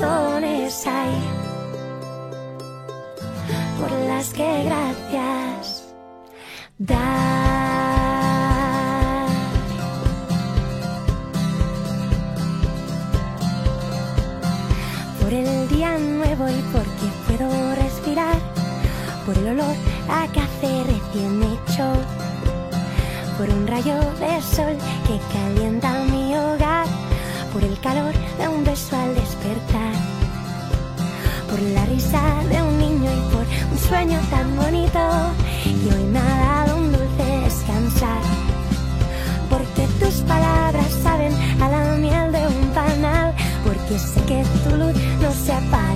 Hay por las que gracias dar. Por el día nuevo y porque puedo respirar por el olor a café recién hecho, por un rayo de sol que calienta mi hogar, por el calor de un beso al despertar, por la risa de un niño y por un sueño tan bonito, y hoy me ha dado un dulce descansar, porque tus palabras saben a la miel de un panal, porque sé que tu luz no se apagará.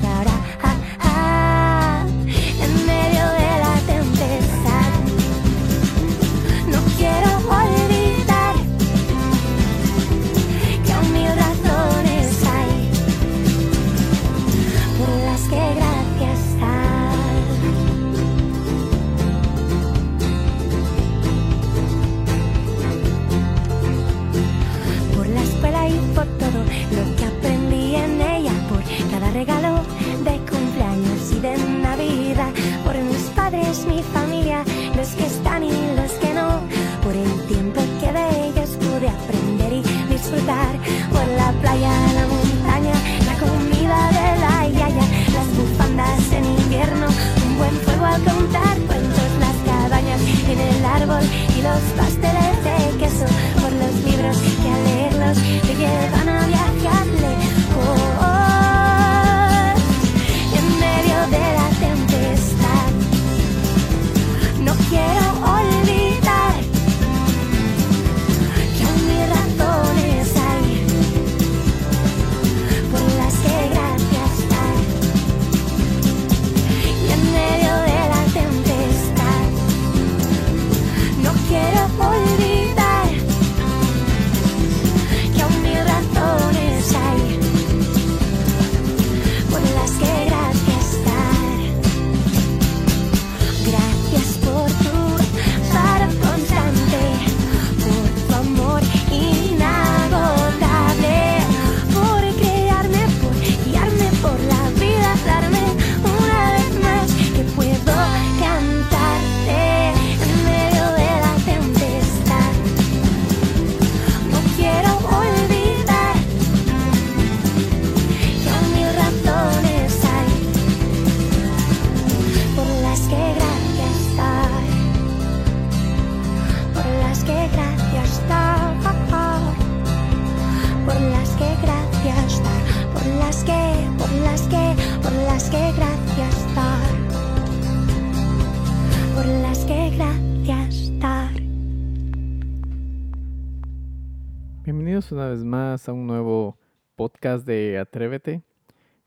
Una vez más a un nuevo podcast de Atrévete.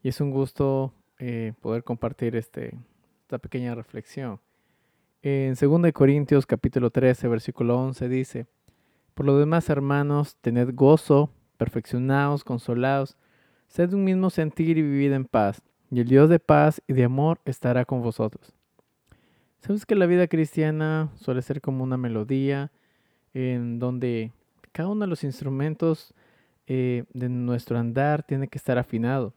Y es un gusto eh, poder compartir este, esta pequeña reflexión. En 2 Corintios capítulo 13, versículo 11 dice, Por lo demás, hermanos, tened gozo, perfeccionaos, consolaos, sed un mismo sentir y vivid en paz, y el Dios de paz y de amor estará con vosotros. ¿Sabes que la vida cristiana suele ser como una melodía en donde cada uno de los instrumentos eh, de nuestro andar tiene que estar afinado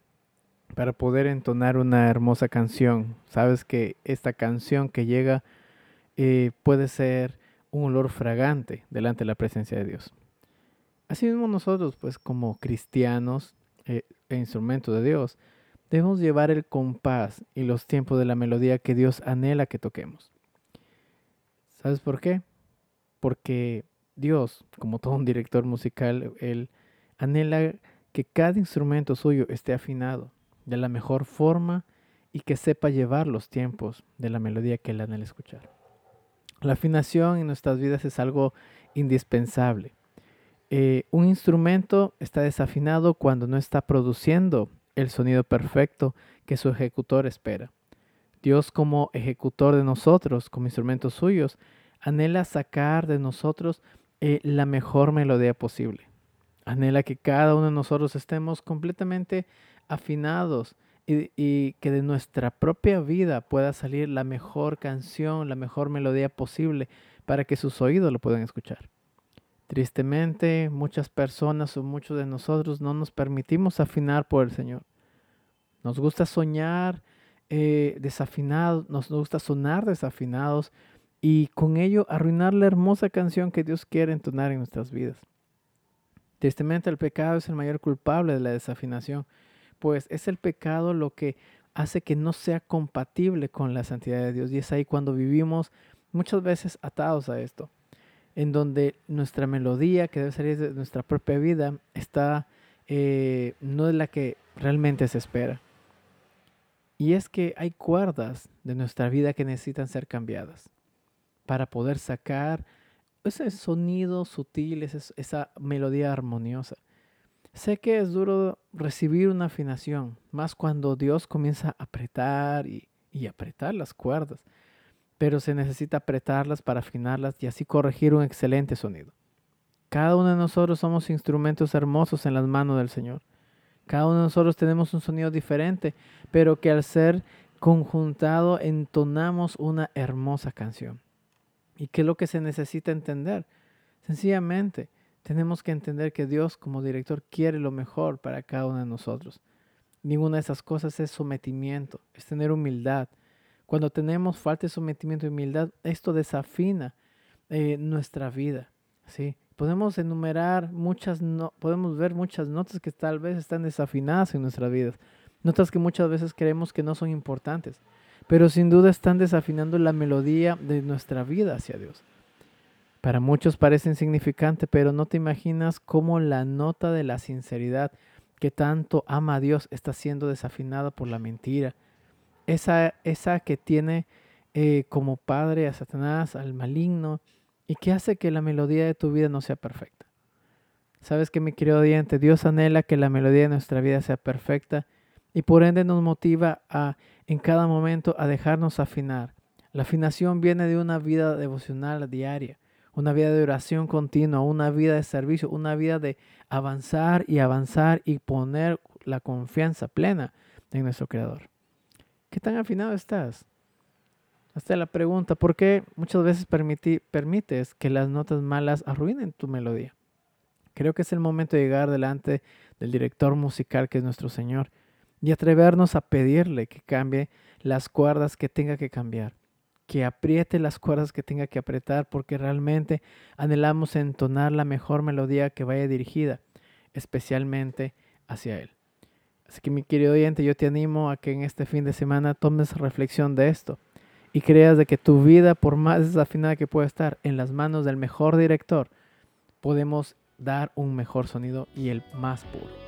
para poder entonar una hermosa canción. Sabes que esta canción que llega eh, puede ser un olor fragante delante de la presencia de Dios. Asimismo nosotros, pues como cristianos eh, e instrumentos de Dios, debemos llevar el compás y los tiempos de la melodía que Dios anhela que toquemos. ¿Sabes por qué? Porque Dios, como todo un director musical, Él anhela que cada instrumento suyo esté afinado de la mejor forma y que sepa llevar los tiempos de la melodía que Él anhela escuchar. La afinación en nuestras vidas es algo indispensable. Eh, un instrumento está desafinado cuando no está produciendo el sonido perfecto que su ejecutor espera. Dios como ejecutor de nosotros, como instrumentos suyos, anhela sacar de nosotros eh, la mejor melodía posible. Anhela que cada uno de nosotros estemos completamente afinados y, y, que de nuestra propia vida pueda salir la mejor canción, la mejor melodía posible para que sus oídos lo puedan escuchar. Tristemente, muchas personas o muchos de nosotros no nos permitimos afinar por el Señor. Nos gusta soñar eh, desafinados, nos gusta sonar desafinados y con ello arruinar la hermosa canción que Dios quiere entonar en nuestras vidas. Tristemente, el pecado es el mayor culpable de la desafinación, pues es el pecado lo que hace que no sea compatible con la santidad de Dios y es ahí cuando vivimos muchas veces atados a esto en donde nuestra melodía, que debe salir de nuestra propia vida, está, eh, no es la que realmente se espera. Y es que hay cuerdas de nuestra vida que necesitan ser cambiadas para poder sacar ese sonido sutil, esa melodía armoniosa. Sé que es duro recibir una afinación, más cuando Dios comienza a apretar y, apretar las cuerdas pero se necesita apretarlas para afinarlas y así corregir un excelente sonido. Cada uno de nosotros somos instrumentos hermosos en las manos del Señor. Cada uno de nosotros tenemos un sonido diferente, pero que al ser conjuntado entonamos una hermosa canción. ¿Y qué es lo que se necesita entender? Sencillamente, tenemos que entender que Dios como director quiere lo mejor para cada uno de nosotros. Ninguna de esas cosas es sometimiento, es tener humildad, cuando tenemos falta de sometimiento y humildad, esto desafina eh, nuestra vida. ¿sí? Podemos enumerar muchas, no, podemos ver muchas notas que tal vez están desafinadas en nuestras vidas. Notas que muchas veces creemos que no son importantes, pero sin duda están desafinando la melodía de nuestra vida hacia Dios. Para muchos parece insignificante, pero no te imaginas cómo la nota de la sinceridad que tanto ama a Dios está siendo desafinada por la mentira, esa, esa que tiene eh, como padre a Satanás, al maligno, y que hace que la melodía de tu vida no sea perfecta. Sabes que mi querido oyente, Dios anhela que la melodía de nuestra vida sea perfecta y por ende nos motiva a en cada momento a dejarnos afinar. La afinación viene de una vida devocional diaria, una vida de oración continua, una vida de servicio, una vida de avanzar y avanzar y poner la confianza plena en nuestro Creador. ¿Qué tan afinado estás? Hasta la pregunta, ¿por qué muchas veces permites que las notas malas arruinen tu melodía? Creo que es el momento de llegar delante del director musical que es nuestro Señor y atrevernos a pedirle que cambie las cuerdas que tenga que cambiar, que apriete las cuerdas que tenga que apretar porque realmente anhelamos entonar la mejor melodía que vaya dirigida, especialmente hacia Él. Así que mi querido oyente, yo te animo a que en este fin de semana tomes reflexión de esto y creas de que tu vida, por más desafinada que pueda estar, en las manos del mejor director, podemos dar un mejor sonido y el más puro.